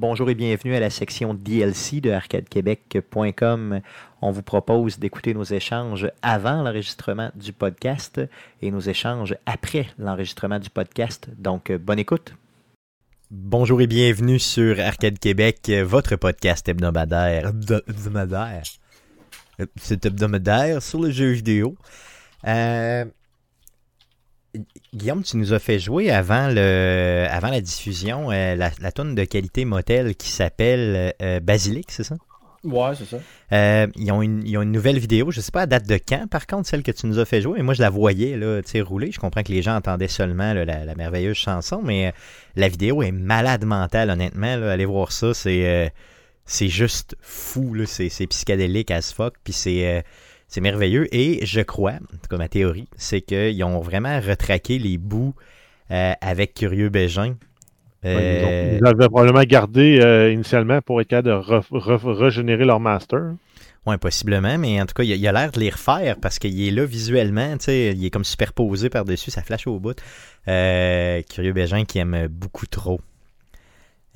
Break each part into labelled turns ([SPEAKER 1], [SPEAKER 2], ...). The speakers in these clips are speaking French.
[SPEAKER 1] Bonjour et bienvenue à la section DLC de arcadequebec.com. On vous propose d'écouter nos échanges avant l'enregistrement du podcast et nos échanges après l'enregistrement du podcast. Donc, bonne écoute. Bonjour et bienvenue sur Arcade Québec, votre podcast hebdomadaire. Hebdomadaire. C'est hebdomadaire sur le jeu vidéo. Euh, Guillaume, tu nous as fait jouer avant, le, avant la diffusion euh, la, la tonne de qualité motel qui s'appelle euh, Basilic, c'est ça?
[SPEAKER 2] Ouais, c'est ça.
[SPEAKER 1] Euh, ils, ont une, ils, ont une, nouvelle vidéo, je ne sais pas à date de quand, par contre, celle que tu nous as fait jouer? Et moi, je la voyais là, rouler. Je comprends que les gens entendaient seulement là, la, la, merveilleuse chanson, mais la vidéo est malade mentale, honnêtement. Là. Allez voir ça, c'est c'est juste fou. C'est psychédélique as fuck. Puis c'est c'est merveilleux. Et je crois, en tout cas ma théorie, c'est qu'ils ont vraiment retraqué les bouts euh, avec Curieux Bégin.
[SPEAKER 3] Euh... ils, avaient probablement gardé euh, initialement pour être capable de re, re, régénérer leur master.
[SPEAKER 1] Oui, possiblement, mais en tout cas, il, a l'air de les refaire parce qu'il est là visuellement, il est comme superposé par-dessus, ça flash au bout. Curieux Bégin qui aime beaucoup trop.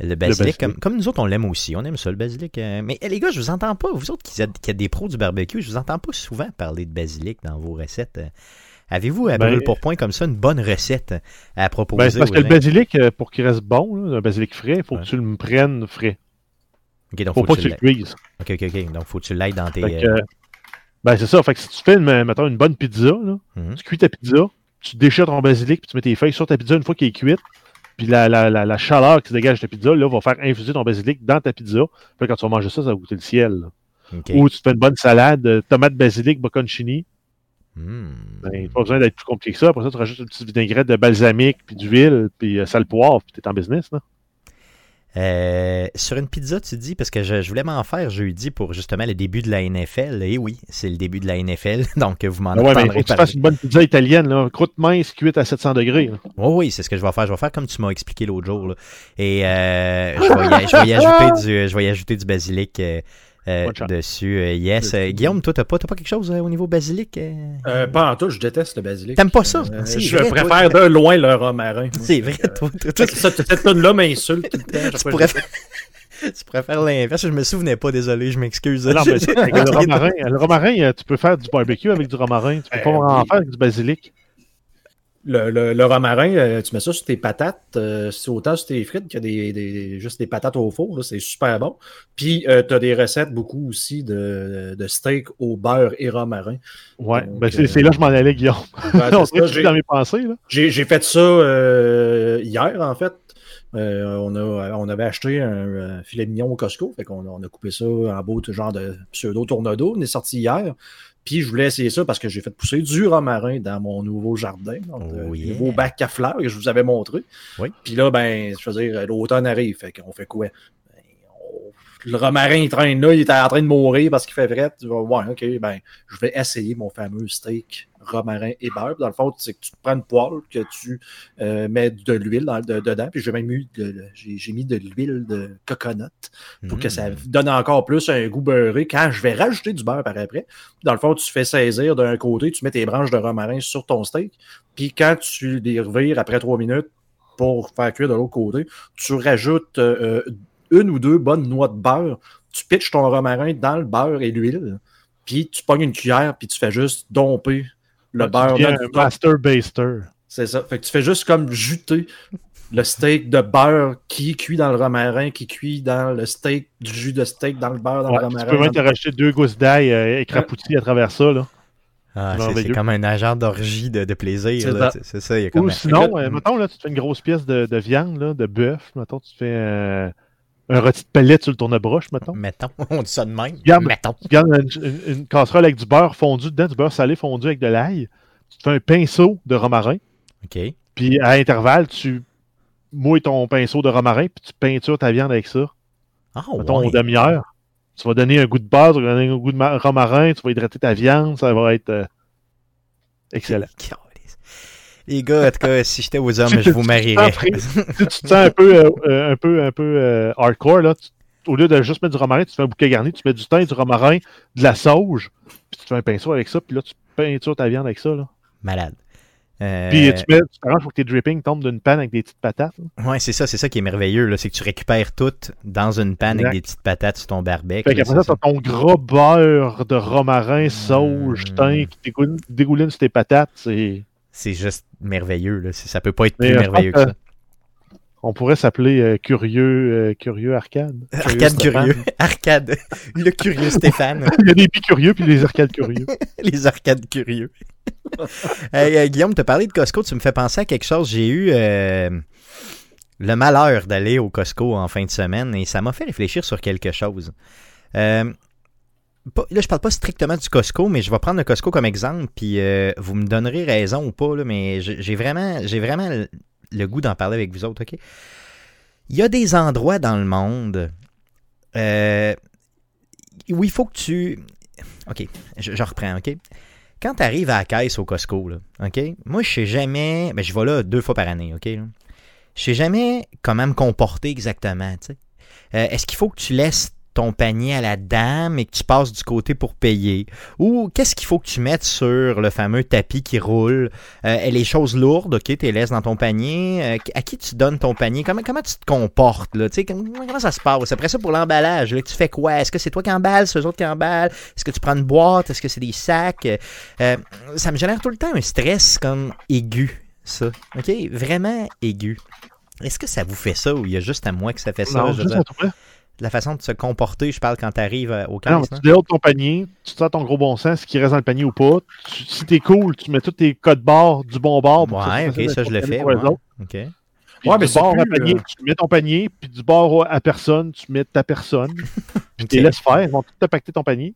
[SPEAKER 1] Le basilic, le basilic. Comme, comme, nous autres, on l'aime aussi. On aime ça, le basilic. Euh, mais les gars, je vous entends pas. Vous autres qui êtes, qui êtes, des pros du barbecue, je vous entends pas souvent parler de basilic dans vos recettes. Euh, Avez-vous à brûle pour point comme ça une bonne recette à proposer?
[SPEAKER 3] Ben, parce que le basilic, euh, pour qu'il reste bon, là, un basilic frais, il faut ouais. que tu le prennes frais.
[SPEAKER 1] Donc
[SPEAKER 3] faut,
[SPEAKER 1] faut
[SPEAKER 3] pas que tu le cuises.
[SPEAKER 1] Ok, ok, ok. Donc faut que tu l'ailles dans tes.
[SPEAKER 3] Que, euh... Ben c'est ça. Fait que si tu fais une, mettons, une bonne pizza, là, mm -hmm. tu cuis ta pizza, tu déchires ton basilic, puis tu mets tes feuilles sur ta pizza une fois qu'elle est cuite. Puis la, la, la, la, chaleur qui se dégage de ta pizza, là, va faire infuser ton basilic dans ta pizza. Puis quand tu vas manger ça, ça va goûter le ciel. Okay. Ou tu te fais une bonne salade, euh, tomate basilic, bocconcini.
[SPEAKER 1] Mm.
[SPEAKER 3] Ben, pas besoin d'être plus compliqué que ça. Après ça, tu rajoutes une petite vinaigrette de balsamique, puis d'huile, puis euh, sale poivre, puis t'es en business, là.
[SPEAKER 1] Euh, sur une pizza, tu dis, parce que je, je voulais m'en faire jeudi pour justement le début de la NFL. Et oui, c'est le début de la NFL, donc vous m'en
[SPEAKER 3] ouais, parlerez. Mais faut que tu fasses une bonne pizza italienne, là, croûte mince, cuite à 700 degrés.
[SPEAKER 1] Oh, oui, c'est ce que je vais faire. Je vais faire comme tu m'as expliqué l'autre jour. Là. Et euh, je, vais y, je, vais y ajouter du, je vais y ajouter du basilic. Euh, euh, dessus. Euh, yes. Euh, Guillaume, toi, t'as pas, pas quelque chose au niveau basilic?
[SPEAKER 2] Euh, pas en tout, je déteste le basilic.
[SPEAKER 1] T'aimes pas ça?
[SPEAKER 2] je vrai, préfère toi, de loin le romarin.
[SPEAKER 1] C'est vrai, toi.
[SPEAKER 2] cette tonne-là m'insulte tout le temps.
[SPEAKER 1] Tu pourrais, faire... tu pourrais faire l'inverse. Je me souvenais pas, désolé, je m'excuse.
[SPEAKER 3] Non, mais le romarin, le romarin, tu peux faire du barbecue avec du romarin. Tu peux pas en faire avec du basilic.
[SPEAKER 2] Le, le, le, romarin, euh, tu mets ça sur tes patates, euh, c'est autant sur tes frites que des, des, juste des patates au four, c'est super bon. Puis euh, tu as des recettes beaucoup aussi de, de steak au beurre et romarin.
[SPEAKER 3] Ouais, ben c'est là que je m'en allais, Guillaume. Ben, ça, dans mes pensées.
[SPEAKER 2] J'ai fait ça euh, hier, en fait. on, a, on avait acheté un, filet mignon au Costco, fait qu'on on a coupé ça en beau genre de pseudo tornado. On est sorti hier. Puis je voulais essayer ça parce que j'ai fait pousser du romarin dans mon nouveau jardin, donc
[SPEAKER 1] oh,
[SPEAKER 2] le
[SPEAKER 1] yeah.
[SPEAKER 2] nouveau bac à fleurs que je vous avais montré.
[SPEAKER 1] Oui.
[SPEAKER 2] Puis là, ben, je veux dire, l'automne arrive, fait qu'on fait quoi? Ben, on... Le romarin, il traîne là, il est en train de mourir parce qu'il fait vrai. Tu vas, ouais, ok, ben, je vais essayer mon fameux steak romarin et beurre. Dans le fond, c'est que tu te prends une poêle, que tu euh, mets de l'huile de, dedans, puis j'ai même mis de, j'ai mis de l'huile de coconut pour mmh. que ça donne encore plus un goût beurré quand je vais rajouter du beurre par après. Dans le fond, tu fais saisir d'un côté, tu mets tes branches de romarin sur ton steak, puis quand tu les revires après trois minutes pour faire cuire de l'autre côté, tu rajoutes euh, une ou deux bonnes noix de beurre, tu pitches ton romarin dans le beurre et l'huile, puis tu pognes une cuillère, puis tu fais juste domper le beurre.
[SPEAKER 3] Un master baster.
[SPEAKER 2] C'est ça. Fait que tu fais juste comme juter le steak de beurre qui cuit dans le romarin, qui cuit dans le steak, du jus de steak dans le beurre, dans
[SPEAKER 3] ouais,
[SPEAKER 2] le romarin.
[SPEAKER 3] Tu peux même te racheter deux gousses d'ail euh, écrapoutis à travers ça. Là.
[SPEAKER 1] Ah, c'est comme un agent d'orgie de, de, plaisir. C'est ça. Il y a comme
[SPEAKER 3] Ou sinon, euh, mettons, là, tu te fais une grosse pièce de, de viande, là, de bœuf. Mettons, tu fais euh, un rôti de palette sur le tourne-broche, mettons.
[SPEAKER 1] Mettons, on dit ça de même. Mettons.
[SPEAKER 3] Garde une, une, une, casserole avec du beurre fondu dedans, du beurre salé fondu avec de l'ail. Tu te fais un pinceau de romarin.
[SPEAKER 1] OK.
[SPEAKER 3] Puis à intervalle, tu mouilles ton pinceau de romarin, puis tu peintures ta viande avec ça.
[SPEAKER 1] Oh,
[SPEAKER 3] mettons,
[SPEAKER 1] ouais.
[SPEAKER 3] en demi-heure. Tu vas donner un goût de beurre, tu vas donner un goût de romarin, tu vas hydrater ta viande, ça va être euh, excellent.
[SPEAKER 1] Les gars, en tout cas, si j'étais aux hommes, je vous marierais.
[SPEAKER 3] si tu te sens un peu, euh, un peu, un peu euh, hardcore, là, tu, au lieu de juste mettre du romarin, tu fais un bouquet garni, tu mets du thym, du romarin, de la sauge, puis tu fais un pinceau avec ça, puis là, tu peintures ta viande avec ça. Là.
[SPEAKER 1] Malade. Euh,
[SPEAKER 3] Puis tu mets, tu t'arranges pour que tes drippings tombent d'une panne avec des petites patates. là.
[SPEAKER 1] Ouais, c'est ça, c'est ça qui est merveilleux, là, c'est que tu récupères tout dans une panne
[SPEAKER 3] Exact.
[SPEAKER 1] avec des petites patates sur ton barbecue.
[SPEAKER 3] Fait
[SPEAKER 1] là,
[SPEAKER 3] qu'après ça, t'as ton gros beurre de romarin, sauge,
[SPEAKER 1] Mm.
[SPEAKER 3] thym qui dégouline, dégouline sur tes patates. C'est...
[SPEAKER 1] C'est juste merveilleux, là. Ça peut pas être plus
[SPEAKER 3] euh,
[SPEAKER 1] merveilleux que
[SPEAKER 3] pense
[SPEAKER 1] ça.
[SPEAKER 3] On pourrait s'appeler euh, Curieux, euh, Curieux Arcade.
[SPEAKER 1] Arcade curieux. Arcade. Le curieux Stéphane.
[SPEAKER 3] Il y a des bicurieux puis les arcades curieux.
[SPEAKER 1] Les arcades curieux. Hey, euh, Guillaume, te parler de Costco, tu me fais penser à quelque chose. J'ai eu euh, le malheur d'aller au Costco en fin de semaine et ça m'a fait réfléchir sur quelque chose. Euh, là, je parle pas strictement du Costco, mais je vais prendre le Costco comme exemple, puis euh, vous me donnerez raison ou pas, là, mais j'ai vraiment, vraiment le, goût d'en parler avec vous autres, OK? Il y a des endroits dans le monde euh, où il faut que tu... OK, je, je reprends, OK? Quand tu arrives à la caisse au Costco, là, OK? Moi, je sais jamais... Ben, je vais là deux fois par année, OK? là? Je sais jamais comment me comporter exactement, tu sais. Euh, Est-ce qu'il faut que tu laisses ton panier à la dame et que tu passes du côté pour payer? Ou qu'est-ce qu'il faut que tu mettes sur le fameux tapis qui roule? Euh, et les choses lourdes, ok, tu les laisses dans ton panier. Euh, à qui tu donnes ton panier? Comment, comment tu te comportes? Là? Tu sais, Comment, comment ça se passe? Après ça, pour l'emballage, tu fais quoi? Est-ce que c'est toi qui emballes, c'est eux autres qui emballent? Est-ce que tu prends une boîte? Est-ce que c'est des sacs? Euh, ça me génère tout le temps un stress comme aigu, ça. OK? Vraiment aigu. Est-ce que ça vous fait ça ou il y a juste à moi que ça fait ça?
[SPEAKER 3] Non,
[SPEAKER 1] Je veux
[SPEAKER 3] juste
[SPEAKER 1] dire,
[SPEAKER 3] à toi.
[SPEAKER 1] La façon de se comporter, je parle quand tu arrives au
[SPEAKER 3] Non,
[SPEAKER 1] caisse.
[SPEAKER 3] tu
[SPEAKER 1] non?
[SPEAKER 3] déloades ton panier, tu sors ton gros bon sens, ce qui reste dans le panier ou pas. Tu- si t'es cool, tu mets tous tes codes barres du bon bord.
[SPEAKER 1] Ouais, ok, ça
[SPEAKER 3] à
[SPEAKER 1] je le fais. ouais. OK.
[SPEAKER 3] Puis
[SPEAKER 2] Ouais,
[SPEAKER 3] du
[SPEAKER 2] mais
[SPEAKER 3] bord à
[SPEAKER 2] plus,
[SPEAKER 3] panier,
[SPEAKER 2] euh,
[SPEAKER 3] tu mets ton panier, puis du bord à personne, tu mets ta personne. Puis tu les laisses faire, ils vont tout te pacter ton panier.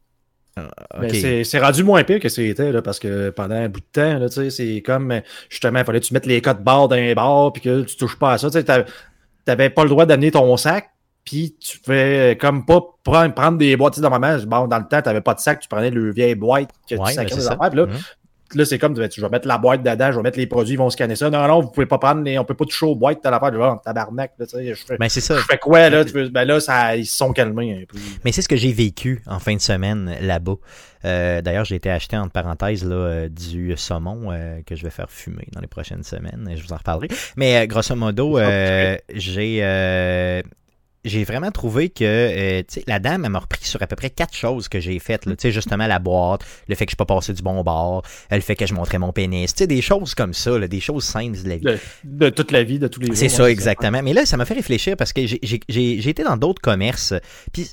[SPEAKER 2] Ben,
[SPEAKER 1] OK.
[SPEAKER 2] c'est- rendu moins pire que c'était, là, parce que pendant un bout de temps, tu c'est comme, euh, justement, il fallait que tu mettes les codes barres dans les barres, puis que tu touches pas à ça. Tu t'avais pas le droit d'amener ton sac, puis tu fais comme pas prendre, prendre des boîtes. Tu sais, normalement, bon, dans le temps, t'avais pas de sac, tu prenais le vieille boîte que
[SPEAKER 1] Ouais,
[SPEAKER 2] tu sacrais
[SPEAKER 1] ben,
[SPEAKER 2] des
[SPEAKER 1] ça.
[SPEAKER 2] affaires, puis là,
[SPEAKER 1] Mhm.
[SPEAKER 2] là, c'est comme, tu vas mettre la boîte dedans, je vais mettre les produits, ils vont scanner ça. Non, non, vous pouvez pas prendre les, on peut pas toucher aux boîtes, t'as l'affaire, oh, tabarnak, là, tu sais, je fais,
[SPEAKER 1] Ben, c'est ça.
[SPEAKER 2] je fais quoi, là, tu veux, ben là, ça, ils se sont calmés.
[SPEAKER 1] Mais c'est ce que j'ai vécu en fin de semaine là-bas. Euh, D'ailleurs, j'ai été acheté, entre parenthèses, là, euh, du saumon euh, que je vais faire fumer dans les prochaines semaines. et Je vous en reparlerai. Mais euh, grosso modo, euh, j'ai euh, j'ai vraiment trouvé que euh, la dame elle m'a repris sur à peu près quatre choses que j'ai faites. là. Justement, la boîte, le fait que je ne pas passé du bon bord, euh, le fait que je montrais mon pénis. Des choses comme ça, là, des choses simples de la vie.
[SPEAKER 2] De, de toute la vie, de tous les jours.
[SPEAKER 1] C'est
[SPEAKER 2] ouais,
[SPEAKER 1] ça, exactement. Mais là, ça m'a fait réfléchir parce que j'ai- j'ai j'ai- j'ai été dans d'autres commerces, puis,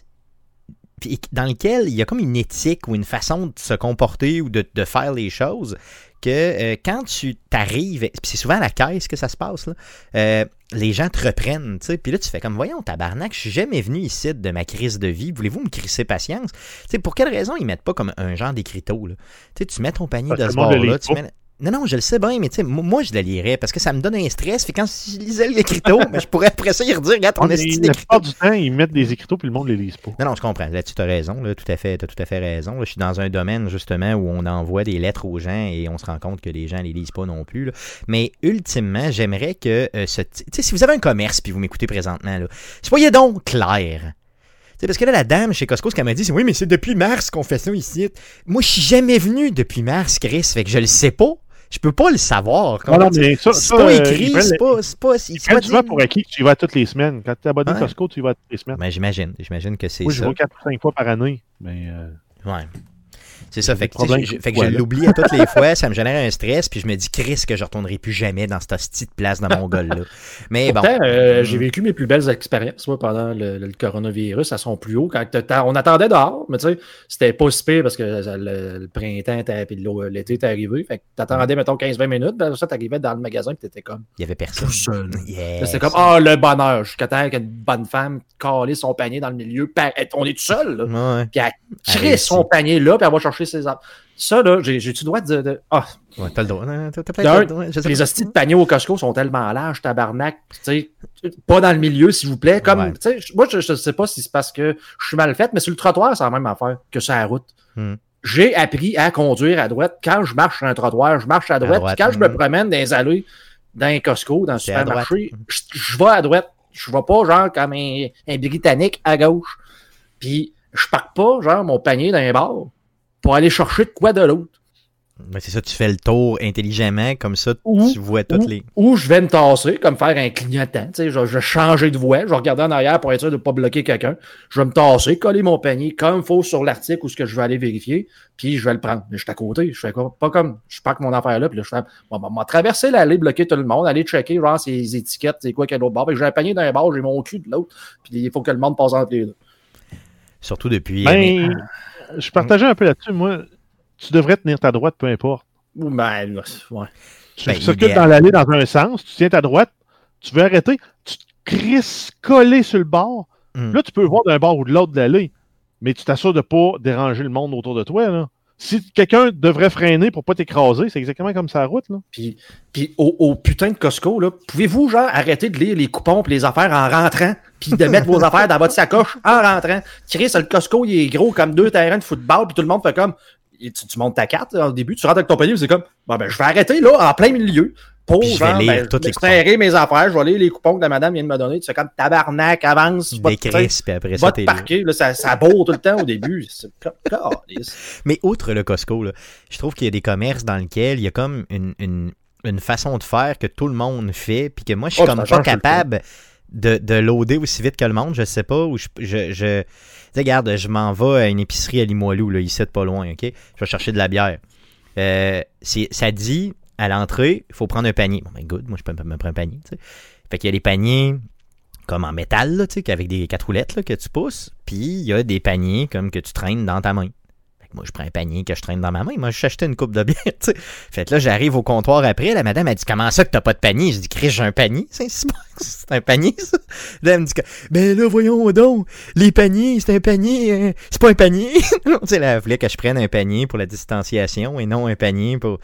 [SPEAKER 1] puis dans lesquels il y a comme une éthique ou une façon de se comporter ou de, de faire les choses que euh, quand tu t'arrives, c'est souvent à la caisse que ça se passe, là, euh, les gens te reprennent, tu sais, puis là tu fais comme, voyons tabarnak, je suis jamais venu ici de ma crise de vie, voulez-vous me crisser patience? Tu sais, pour quelle raison ils mettent pas comme un genre d'écriteau, là? Tu sais, tu mets ton panier
[SPEAKER 3] Parce
[SPEAKER 1] de ce bord-là,
[SPEAKER 3] lit
[SPEAKER 1] tu mets... Non, non, je le sais bien, mais tu sais, moi, je le lirais parce que ça me donne un stress. Puis quand je lisais l'écriteau, mais je pourrais après ça y redire, regarde
[SPEAKER 3] Mais
[SPEAKER 1] esti
[SPEAKER 3] la plupart du temps, ils mettent des écriteaux puis le monde les lise pas.
[SPEAKER 1] Non, non, je comprends. Là, tu as raison. Là, tout à fait, t'as tout à fait raison. Là, je suis dans un domaine, justement, où on envoie des lettres aux gens et on se rend compte que les gens les lisent pas non plus. là. Mais ultimement, j'aimerais que euh, ce. Tu sais, si vous avez un commerce puis vous m'écoutez présentement, là, soyez donc clair. Tu sais, parce que là, la dame chez Costco, ce qu'elle m'a dit, c'est oui, mais c'est depuis mars qu'on fait ça ici. Moi, je suis jamais venu depuis mars, Chris. Fait que je le sais pas. Je peux pas le savoir.
[SPEAKER 3] Non, non, mais ça,
[SPEAKER 1] C'est
[SPEAKER 3] ça,
[SPEAKER 1] pas
[SPEAKER 3] euh,
[SPEAKER 1] écrit, c'est pas. C'est pas. c'est
[SPEAKER 3] ils
[SPEAKER 1] pas
[SPEAKER 3] prennent souvent
[SPEAKER 1] dit.
[SPEAKER 3] pour acquis tu y vas toutes les semaines. Quand tu es abonné
[SPEAKER 1] Ouais.
[SPEAKER 3] Costco, tu y vas toutes les semaines.
[SPEAKER 1] Ben, j'imagine. J'imagine que c'est
[SPEAKER 3] Moi, je
[SPEAKER 1] ça.
[SPEAKER 3] vais 4 ou 5 fois par année. Mais euh,
[SPEAKER 1] Ouais. C'est ça, fait que, je, fait que je l'oublie à toutes les fois, ça me génère un stress, puis je me dis, Chris, que je retournerai plus jamais dans cette petite place dans mon gol là. Mais bon.
[SPEAKER 2] Euh,
[SPEAKER 1] Mm.
[SPEAKER 2] j'ai vécu mes plus belles expériences moi, pendant le, le coronavirus à son plus haut. Quand on attendait dehors, mais tu sais, c'était pas si pire parce que ça- le, le printemps puis l'eau- l'été était arrivé. Fait que t'attendais, mettons, 15-20 minutes. Puis après ça, t'arrivais dans le magasin et t'étais comme
[SPEAKER 1] Il y avait personne.
[SPEAKER 2] tout seul.
[SPEAKER 1] Yes.
[SPEAKER 2] C'était comme Ah, le bonheur. Jusqu'à temps qu'une bonne femme calait son panier dans le milieu. On est tout seul, là.
[SPEAKER 1] Ouais,
[SPEAKER 2] Puis elle
[SPEAKER 1] réussit.
[SPEAKER 2] son panier là, puis elle va chercher ses arbres. Ça, là, j'ai- j'ai-tu le droit de. de- Ah,
[SPEAKER 1] ouais, t'as le droit. Non, T'as le droit.
[SPEAKER 2] Les hosties de panier au Costco sont tellement larges, tabarnak. Tu sais, pas dans le milieu, s'il vous plaît. Comme,
[SPEAKER 1] Ouais.
[SPEAKER 2] moi, je, je sais pas si c'est parce que je suis mal faite, mais sur le trottoir, c'est la même affaire que sur la route.
[SPEAKER 1] Hmm.
[SPEAKER 2] J'ai appris à conduire à droite. Quand je marche sur un trottoir, je marche à droite. quand je me
[SPEAKER 1] hmm.
[SPEAKER 2] promène dans les allées, dans un Costco, dans
[SPEAKER 1] à
[SPEAKER 2] supermarché, je, je vais à droite. Je vais pas, genre, comme un, un Britannique à gauche. Puis, je pars pas, genre, mon panier dans un bar pour aller chercher de quoi de l'autre.
[SPEAKER 1] Ben, c'est ça, tu fais le tour intelligemment, comme ça,
[SPEAKER 2] Ou-
[SPEAKER 1] tu vois toutes
[SPEAKER 2] ou,
[SPEAKER 1] les.
[SPEAKER 2] ou je vais me tasser, comme faire un clignotant. Tu sais, je, je vais changer de voie, je vais regarder en arrière pour être sûr de ne pas bloquer quelqu'un. Je vais me tasser, coller mon panier comme il faut sur l'article où ce que je vais aller vérifier, puis je vais le prendre. Mais je suis à côté. Je fais quoi? Pas comme je parque mon affaire là, puis là, je fais bon, bon, on va traverser l'allée, bloquer tout le monde, aller checker genre ses étiquettes, c'est quoi qu'il y a l'autre bord. Puis j'ai un panier d'un bord, j'ai mon cul de l'autre, puis il faut que le monde passe entre les deux.
[SPEAKER 1] Surtout depuis.
[SPEAKER 3] Ben, je partageais un peu là-dessus. Moi, tu devrais tenir ta droite, peu importe.
[SPEAKER 2] Ou ben, ouais.
[SPEAKER 3] Tu
[SPEAKER 1] Ben,
[SPEAKER 3] circules dans l'allée dans un sens, tu tiens ta droite, tu veux arrêter, tu te crisses collé sur le bord.
[SPEAKER 1] Hmm.
[SPEAKER 3] Là, tu peux voir d'un bord ou de l'autre de l'allée, mais tu t'assures de ne pas déranger le monde autour de toi. Là. Si quelqu'un devrait freiner pour pas t'écraser, c'est exactement comme ça la route. Là.
[SPEAKER 2] Puis, puis au, au putain de Costco, là, pouvez-vous, genre, arrêter de lire les coupons et les affaires en rentrant, puis de mettre vos affaires dans votre sacoche en rentrant? Chris, le Costco, il est gros comme deux terrains de football, puis tout le monde fait comme, tu, tu montes ta carte, là, au début, tu rentres avec ton panier, c'est comme, bon, ben, je vais arrêter, là, en plein milieu, pour,
[SPEAKER 1] Puis je vais lire
[SPEAKER 2] ben,
[SPEAKER 1] toutes les
[SPEAKER 2] extraire mes affaires, je vais lire les coupons que la madame vient de me donner, tu fais comme, tabarnak, avance, va te,
[SPEAKER 1] puis après ça,
[SPEAKER 2] te parquer, là, ça, ça bourre tout le temps au début. C'est.
[SPEAKER 1] Mais outre le Costco, là, je trouve qu'il y a des commerces dans lesquels il y a comme une, une, une façon de faire que tout le monde fait, puis que moi, je suis
[SPEAKER 2] Oh,
[SPEAKER 1] comme pas capable de, de loader aussi vite que le monde. Je sais pas, ou je. je, je regarde, je m'en vais à une épicerie à Limoilou, là, ici, de pas loin, OK? Je vais chercher de la bière. Euh, c'est- ça dit à l'entrée, il faut prendre un panier. Bon, ben, good, moi, je peux me prendre un panier, tu sais. Fait qu'il y a des paniers comme en métal, là, avec des quatre roulettes là, que tu pousses, puis il y a des paniers comme que tu traînes dans ta main. Fait que moi, je prends un panier que je traîne dans ma main. Moi, je acheté une coupe de bière, tu sais. Fait que là, j'arrive au comptoir après. La madame a dit Comment ça que t'as pas de panier? Je dis Chris, j'ai un panier. C'est un panier, ça. Là, elle me dit Ben là, voyons donc. Les paniers, c'est un panier. euh, c'est pas un panier. tu sais, là, elle voulait que je prenne un panier pour la distanciation et non un panier pour.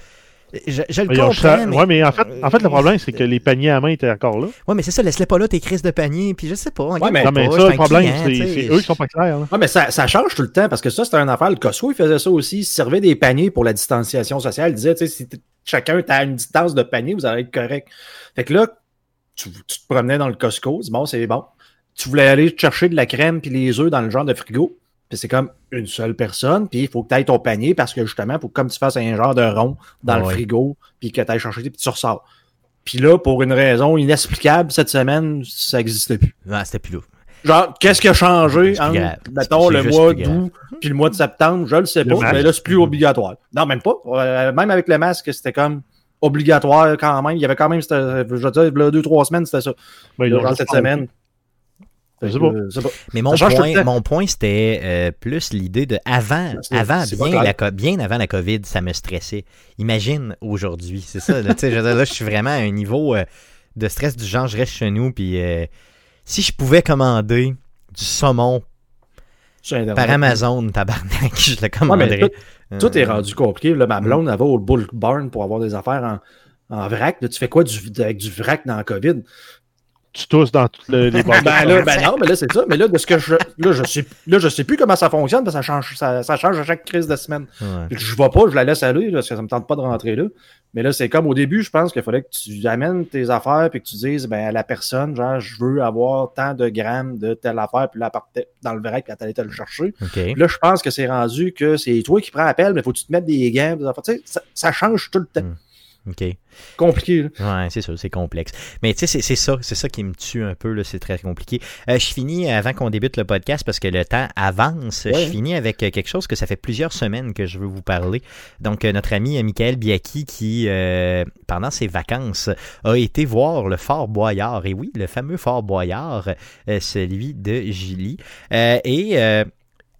[SPEAKER 1] Je, je le comprends. mais...
[SPEAKER 3] Ouais, mais en fait, en fait, le problème, c'est que les paniers à main étaient encore là.
[SPEAKER 1] Ouais, mais c'est ça, laisse-les pas là, tes crises de panier. Puis je sais pas. regarde
[SPEAKER 2] mais-
[SPEAKER 1] pas,
[SPEAKER 3] ça, le problème, c'est eux qui sont pas clairs. là.
[SPEAKER 2] Ouais, mais ça, ça change tout le temps parce que ça, c'était une affaire. Le Costco, il faisait ça aussi. Il servait des paniers pour la distanciation sociale. Il disait, tu sais, si chacun est à une distance de panier, vous allez être correct. Fait que là, tu, tu te promenais dans le Costco, dis, bon, c'est bon. Tu voulais aller chercher de la crème puis les œufs dans le genre de frigo. Puis c'est comme une seule personne, puis il faut que tu ailles ton panier parce que justement, faut que comme tu fasses un genre de rond dans le frigo, puis que tu ailles chercher, puis tu ressors. Puis là, pour une raison inexplicable, cette semaine, ça n'existait plus.
[SPEAKER 1] Ah, c'était plus là.
[SPEAKER 2] Genre, qu'est-ce qui a changé entre,
[SPEAKER 1] grave.
[SPEAKER 2] mettons, le mois d'août puis le mois de septembre? Je le sais
[SPEAKER 3] Le
[SPEAKER 2] pas,
[SPEAKER 3] masque.
[SPEAKER 2] mais là, c'est plus obligatoire. Non, même pas. Euh, même avec le masque, c'était comme obligatoire quand même. Il y avait quand même, je veux dire, deux, trois semaines, c'était ça. Là, genre cette semaine. Que.
[SPEAKER 1] Mais mon point, mon point c'était euh, plus l'idée de avant, avant bien, la, bien avant la COVID, ça me stressait. Imagine aujourd'hui, c'est ça. Là, je là, suis vraiment à un niveau euh, de stress du genre, je reste chez nous, puis euh, si je pouvais commander du saumon par Amazon, tabarnak, je le
[SPEAKER 2] Ouais,
[SPEAKER 1] commanderais.
[SPEAKER 2] mais tout, tout est rendu compliqué. Là, ma blonde, elle va au Bull Barn pour avoir des affaires en, en vrac. Là, tu fais quoi du, avec du vrac dans la COVID?
[SPEAKER 3] Tu tousses dans toutes le- les boîtes.
[SPEAKER 2] Ben là, ben non, mais là, c'est ça. Mais là, de ce que je. Là, je sais, là, je sais plus comment ça fonctionne, parce que ça change, ça, ça change à chaque crise de semaine.
[SPEAKER 1] ouais.
[SPEAKER 2] Je vais pas, je la laisse aller, là, parce que ça me tente pas de rentrer là. Mais là, c'est comme au début, je pense qu'il fallait que tu amènes tes affaires puis que tu dises ben, à la personne, genre, je veux avoir tant de grammes de telle affaire, puis là, partait dans le vrac, puis elle allait te le chercher. Là, je pense que c'est rendu que c'est toi qui prends l'appel, mais faut que tu te mettes des gants, des affaires. Tu sais, ça, ça change tout le temps.
[SPEAKER 1] Mm. OK.
[SPEAKER 2] Compliqué, là.
[SPEAKER 1] Ouais, c'est ça, c'est complexe. Mais tu sais, c'est- ça, c'est ça qui me tue un peu, là, c'est très compliqué. Euh, je finis avant qu'on débute le podcast parce que le temps avance.
[SPEAKER 2] Ouais.
[SPEAKER 1] Je finis avec quelque chose que ça fait plusieurs semaines que je veux vous parler. Donc, euh, notre ami euh, Michael Biaki qui, euh, pendant ses vacances, a été voir le Fort Boyard. Et oui, le fameux Fort Boyard, euh, celui de Gilly. Et euh,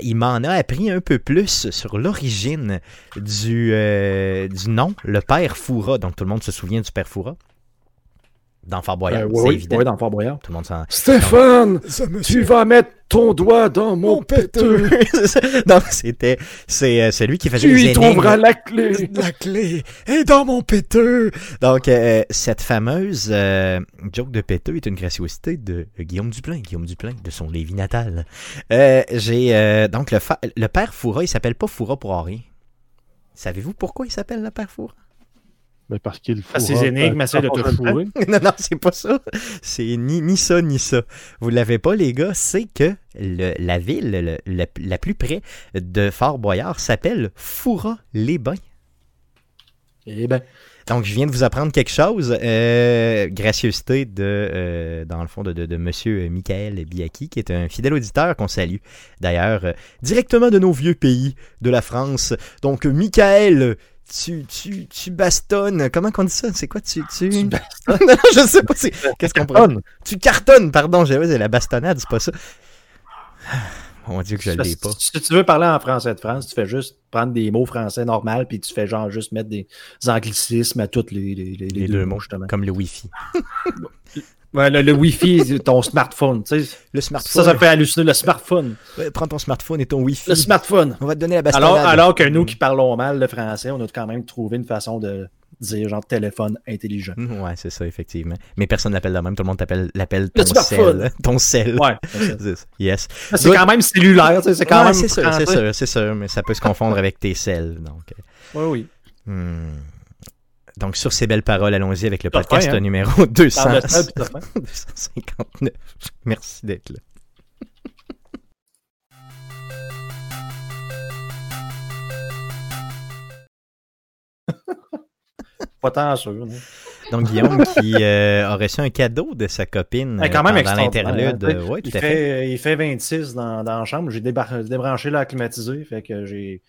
[SPEAKER 1] il m'en a appris un peu plus sur l'origine du, euh, du nom, le Père Foura. Donc, tout le monde se souvient du Père Foura. Dans Fort Boyard,
[SPEAKER 2] Euh, oui, oui,
[SPEAKER 1] évident.
[SPEAKER 2] oui, dans Fort Boyard.
[SPEAKER 1] Tout le monde s'en...
[SPEAKER 2] Stéphane, tu vas mettre ton doigt dans mon péteux.
[SPEAKER 1] Donc, c'était c'est euh, celui qui faisait
[SPEAKER 2] Tu
[SPEAKER 1] les
[SPEAKER 2] y
[SPEAKER 1] énigmes.
[SPEAKER 2] trouveras la clé.
[SPEAKER 1] La clé est dans mon péteux. Donc, euh, cette fameuse euh, joke de péteux est une graciosité de Guillaume Duplain. Guillaume Duplain, de son Lévis natal. J'ai donc le, fa- le père Foura, il s'appelle pas Foura pour rien. Savez-vous pourquoi il s'appelle le père Foura?
[SPEAKER 3] Ben, parce qu'il faut.
[SPEAKER 2] À ces énigmes, essaie de te fourrer.
[SPEAKER 1] non, non, c'est pas ça. C'est ni, ni ça, ni ça. Vous l'avez pas, les gars. C'est que le- la ville le- la, la plus près de Fort Boyard s'appelle Foura-les-Bains.
[SPEAKER 2] Eh ben.
[SPEAKER 1] Donc, je viens de vous apprendre quelque chose. Euh, gracieuseté de, euh, dans le fond, de, de, de Monsieur Michael Biaki, qui est un fidèle auditeur qu'on salue. D'ailleurs, euh, directement de nos vieux pays, de la France. Donc, Michael, tu, tu, tu bastonnes. Comment qu'on dit ça? C'est quoi? Tu, tu...
[SPEAKER 2] Tu
[SPEAKER 1] non, je sais pas. c'est- Qu'est-ce qu'on pourrait... Tu cartonnes, pardon. J'avais c'est la bastonnade, c'est pas ça. Mon Dieu que je l'ai pas.
[SPEAKER 2] Si tu veux parler en français de France, tu fais juste prendre des mots français normal, puis tu fais genre juste mettre des anglicismes à tous les, les, les,
[SPEAKER 1] Les deux mots,
[SPEAKER 2] justement.
[SPEAKER 1] Comme le Wi-Fi.
[SPEAKER 2] Ouais, le, le Wi-Fi, ton smartphone, tu sais.
[SPEAKER 1] Le smartphone.
[SPEAKER 2] Ça, ça fait halluciner. Le smartphone.
[SPEAKER 1] Ouais, Prends ton smartphone et ton Wi-Fi.
[SPEAKER 2] Le smartphone.
[SPEAKER 1] On va te donner la bastonnade.
[SPEAKER 2] Alors, alors que nous qui parlons mal le français, on a quand même trouvé une façon de dire genre téléphone intelligent.
[SPEAKER 1] Mm, Ouais, c'est ça, effectivement. Mais personne l'appelle de même. Tout le monde t'appelle, l'appelle ton sel. Ton sel.
[SPEAKER 2] Ouais.
[SPEAKER 1] Yes.
[SPEAKER 2] C'est quand même cellulaire, tu sais, c'est quand
[SPEAKER 1] Ouais,
[SPEAKER 2] même.
[SPEAKER 1] c'est sûr, c'est sûr, c'est sûr, mais ça peut se confondre avec tes selles. Donc,
[SPEAKER 2] Oui, oui.
[SPEAKER 1] euh, hmm. Donc, sur ces belles paroles, allons-y avec le podcast
[SPEAKER 2] hein?
[SPEAKER 1] numéro 200...
[SPEAKER 2] Parle de ça, puis t'as faim.
[SPEAKER 1] 259. Merci d'être là.
[SPEAKER 2] Pas tant sûr. non?
[SPEAKER 1] Donc, Guillaume qui euh, a reçu un cadeau de sa copine
[SPEAKER 2] Ouais, quand même extraordinaire,
[SPEAKER 1] l'interlude. Euh, ouais,
[SPEAKER 2] il,
[SPEAKER 1] fait.
[SPEAKER 2] fait, il fait 26 dans, dans la chambre. J'ai débranché l'air climatisé, fait que j'ai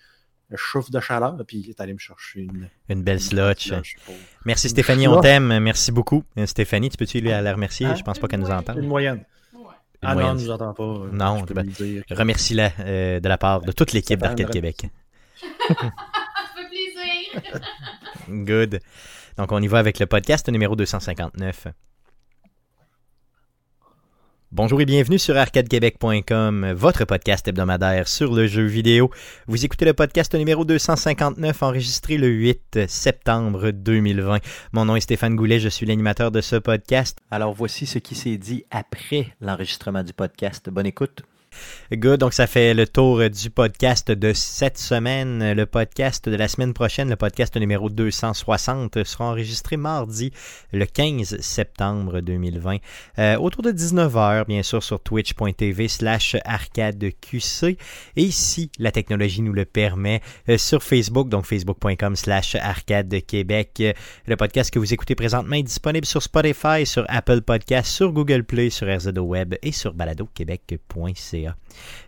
[SPEAKER 2] le chauffe de chaleur, puis il est allé me chercher une,
[SPEAKER 1] Une belle slotch.
[SPEAKER 2] pour-
[SPEAKER 1] Merci Stéphanie, on t'aime. Merci beaucoup. Euh, Stéphanie, tu peux-tu la la remercier?
[SPEAKER 2] Hein?
[SPEAKER 1] Je pense pas qu'elle nous entende.
[SPEAKER 2] Une moyenne.
[SPEAKER 1] Une
[SPEAKER 2] ah
[SPEAKER 1] moyenne.
[SPEAKER 2] non, elle nous entend pas. euh,
[SPEAKER 1] Non,
[SPEAKER 2] je peux
[SPEAKER 1] ben,
[SPEAKER 2] que-
[SPEAKER 1] Remercie-la euh, de la part de toute l'équipe d'Arcade Québec.
[SPEAKER 4] Ça fait plaisir.
[SPEAKER 1] Good. Donc, on y va avec le podcast numéro 259. Bonjour et bienvenue sur arcadequebec.com, votre podcast hebdomadaire sur le jeu vidéo. Vous écoutez le podcast numéro 259 enregistré le 8 septembre 2020. Mon nom est Stéphane Goulet, je suis l'animateur de ce podcast. Alors voici ce qui s'est dit après l'enregistrement du podcast. Bonne écoute. Good, donc ça fait le tour du podcast de cette semaine. Le podcast de la semaine prochaine, le podcast numéro 260, sera enregistré mardi, le 15 septembre 2020, euh, autour de 19h, bien sûr, sur twitch.tv slash arcadeqc. Et si la technologie nous le permet, euh, sur Facebook, donc facebook.com slash arcadequebec. Le podcast que vous écoutez présentement est disponible sur Spotify, sur Apple Podcasts, sur Google Play, sur RZO Web et sur baladoquebec.ca. Euh, l'émi-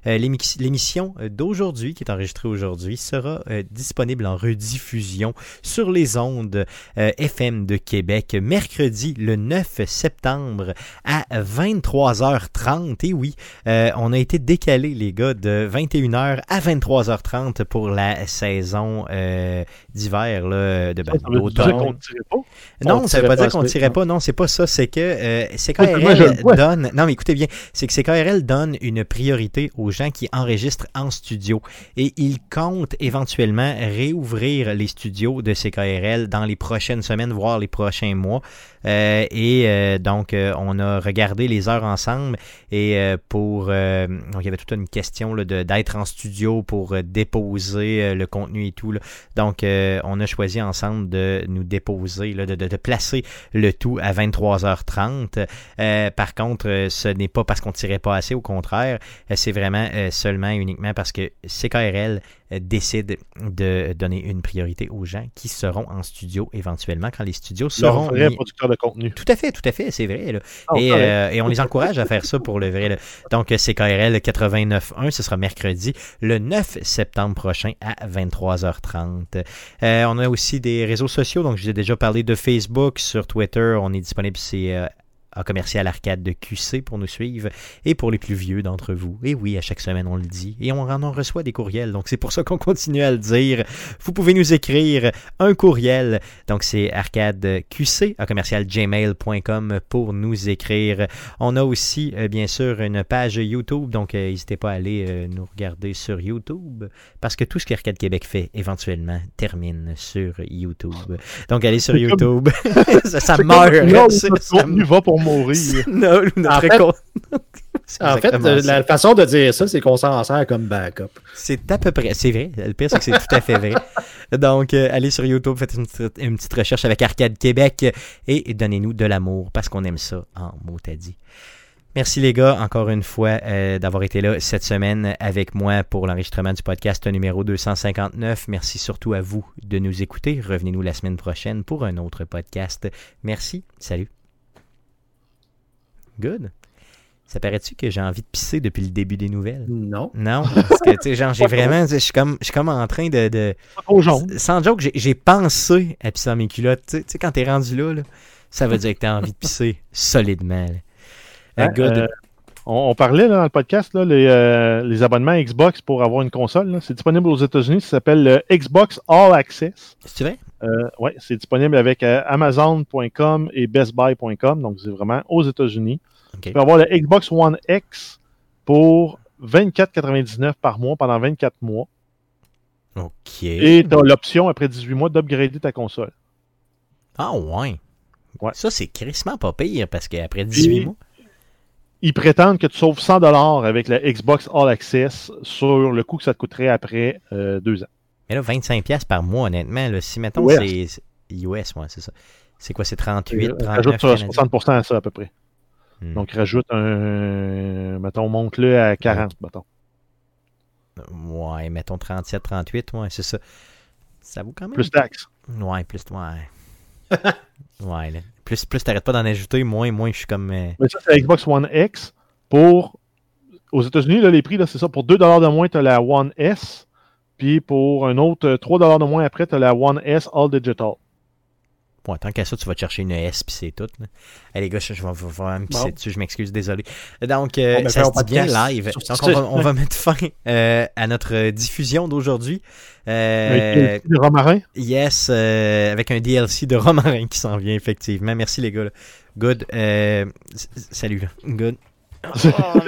[SPEAKER 1] L'émission euh, d'aujourd'hui, qui est enregistrée aujourd'hui, sera euh, disponible en rediffusion sur les ondes euh, FM de Québec mercredi le 9 septembre à 23h30. Et oui, euh, on a été décalé, les gars, de 21h à 23h30 pour la saison euh, d'hiver, là, de ben, d'automne.
[SPEAKER 3] qu'on ne tirait pas?
[SPEAKER 1] Non,
[SPEAKER 2] On
[SPEAKER 1] ça veut pas dire qu'on tirait pas. Non, c'est pas ça. C'est que euh,
[SPEAKER 3] le
[SPEAKER 1] CKRL donne. Non, mais écoutez bien. C'est que CKRL donne une priorité aux gens qui enregistrent en studio. Et il compte éventuellement réouvrir les studios de CKRL dans les prochaines semaines, voire les prochains mois. Euh, et euh, donc, euh, on a regardé les heures ensemble. Et pour. donc, il y avait toute une question d'être en studio pour déposer le contenu et tout. là. Donc, on a choisi ensemble de nous déposer, là, de, de, de placer le tout à 23h30. Euh, par contre, ce n'est pas parce qu'on tirait pas assez, au contraire, c'est vraiment seulement et uniquement parce que CKRL décide de donner une priorité aux gens qui seront en studio éventuellement quand les studios
[SPEAKER 3] Leur
[SPEAKER 1] seront
[SPEAKER 3] vrai
[SPEAKER 1] mis-
[SPEAKER 3] producteur de contenu.
[SPEAKER 1] tout à fait, tout à fait, c'est vrai. là.
[SPEAKER 3] Ah,
[SPEAKER 1] et, euh, et on les encourage à faire ça pour le vrai. là. Donc, euh, CKRL 89.1, ce sera mercredi, le 9 septembre prochain à 23h30. Euh, on a aussi des réseaux sociaux, donc je vous ai déjà parlé de Facebook, sur Twitter, on est disponible, c'est euh, à commercial arcade de QC pour nous suivre et pour les plus vieux d'entre vous. Et oui, à chaque semaine on le dit et on en reçoit des courriels. Donc c'est pour ça qu'on continue à le dire. Vous pouvez nous écrire un courriel. Donc c'est arcadeqc à commercial gmail.com pour nous écrire. On a aussi euh, bien sûr une page YouTube. Donc euh, n'hésitez pas à aller euh, nous regarder sur YouTube parce que tout ce qu'Arcade Québec fait éventuellement termine sur YouTube. Donc allez sur YouTube. ça, ça meurt.
[SPEAKER 3] là
[SPEAKER 1] ça
[SPEAKER 3] contenu va pour mourir.
[SPEAKER 1] notre
[SPEAKER 2] En fait- En euh, la façon de dire ça, c'est qu'on s'en sert comme backup.
[SPEAKER 1] C'est à peu près, c'est vrai. Le pire, c'est que c'est tout à fait vrai. Donc, euh, allez sur YouTube, faites une petite, une petite recherche avec Arcade Québec et donnez-nous de l'amour parce qu'on aime ça en mot à dit. Merci les gars, encore une fois, euh, d'avoir été là cette semaine avec moi pour l'enregistrement du podcast numéro 259. Merci surtout à vous de nous écouter. Revenez-nous la semaine prochaine pour un autre podcast. Merci. Salut. Good. Ça paraît-tu que j'ai envie de pisser depuis le début des nouvelles?
[SPEAKER 2] Non.
[SPEAKER 1] Non, parce que, tu sais, genre, j'ai vraiment, je suis comme, je suis comme en train de, de
[SPEAKER 3] Au jaune.
[SPEAKER 1] sans joke, j'ai- pensé à pisser dans mes culottes. Tu sais- quand t'es rendu là, là, ça veut dire que t'as envie de pisser solidement. là. Euh,
[SPEAKER 3] Hein,
[SPEAKER 1] good.
[SPEAKER 3] euh, on, on parlait là, dans le podcast, là, les, euh, les abonnements Xbox pour avoir une console. C'est disponible aux États-Unis. Ça s'appelle le Xbox All Access.
[SPEAKER 1] Tu veux?
[SPEAKER 3] Euh, ouais, c'est disponible avec euh, Amazon.com et BestBuy.com. Donc, c'est vraiment aux États-Unis.
[SPEAKER 1] Ok.
[SPEAKER 3] Tu peux avoir le Xbox One X pour 24,99 par mois pendant 24 mois.
[SPEAKER 1] Ok.
[SPEAKER 3] Et tu as l'option, après 18 mois, d'upgrader ta console.
[SPEAKER 1] Ah ouais.
[SPEAKER 3] Ouais.
[SPEAKER 1] Ça, c'est crissement pas pire parce qu'après 18
[SPEAKER 3] Et-
[SPEAKER 1] mois.
[SPEAKER 3] Ils prétendent que tu sauves 100 avec le Xbox All Access sur le coût que ça te coûterait après euh, deux ans.
[SPEAKER 1] Mais là, 25$ par mois, honnêtement, là, si mettons
[SPEAKER 3] US.
[SPEAKER 1] c'est. US, ouais, c'est ça. C'est quoi, c'est 38,
[SPEAKER 3] Euh,
[SPEAKER 1] 39
[SPEAKER 3] rajoute
[SPEAKER 1] canadiens?
[SPEAKER 3] 60% à ça à peu près.
[SPEAKER 1] Hmm.
[SPEAKER 3] Donc rajoute un. Mettons, monte-le à 40, mettons.
[SPEAKER 1] Ouais, mettons 37, 38, ouais, c'est ça. Ça vaut quand même.
[SPEAKER 3] Plus taxes.
[SPEAKER 1] Ouais, plus. Ouais. ouais. Plus, plus t'arrêtes pas d'en ajouter, moins, moins je suis comme. euh,
[SPEAKER 3] Mais ça, c'est Xbox One X. Pour. Aux États-Unis, là, les prix, là, c'est ça. Pour 2 de moins, tu as la One S. Puis pour un autre euh, 3 de moins après, tu as la One S All Digital.
[SPEAKER 1] Bon, tant qu'à ça, tu vas te chercher une S, puis c'est tout. là. Allez, gars, je je vais je vais me pisser
[SPEAKER 2] Bon.
[SPEAKER 1] dessus, je m'excuse, désolé. Donc, euh,
[SPEAKER 2] ben,
[SPEAKER 1] ça se dit bien live. Donc, on va, on va mettre fin euh, à notre diffusion d'aujourd'hui. Euh,
[SPEAKER 3] romarin?
[SPEAKER 1] yes, euh, avec un DLC de Romarin qui s'en vient, effectivement. Merci, les gars. là. Good. Euh, salut. là. Good. Oh.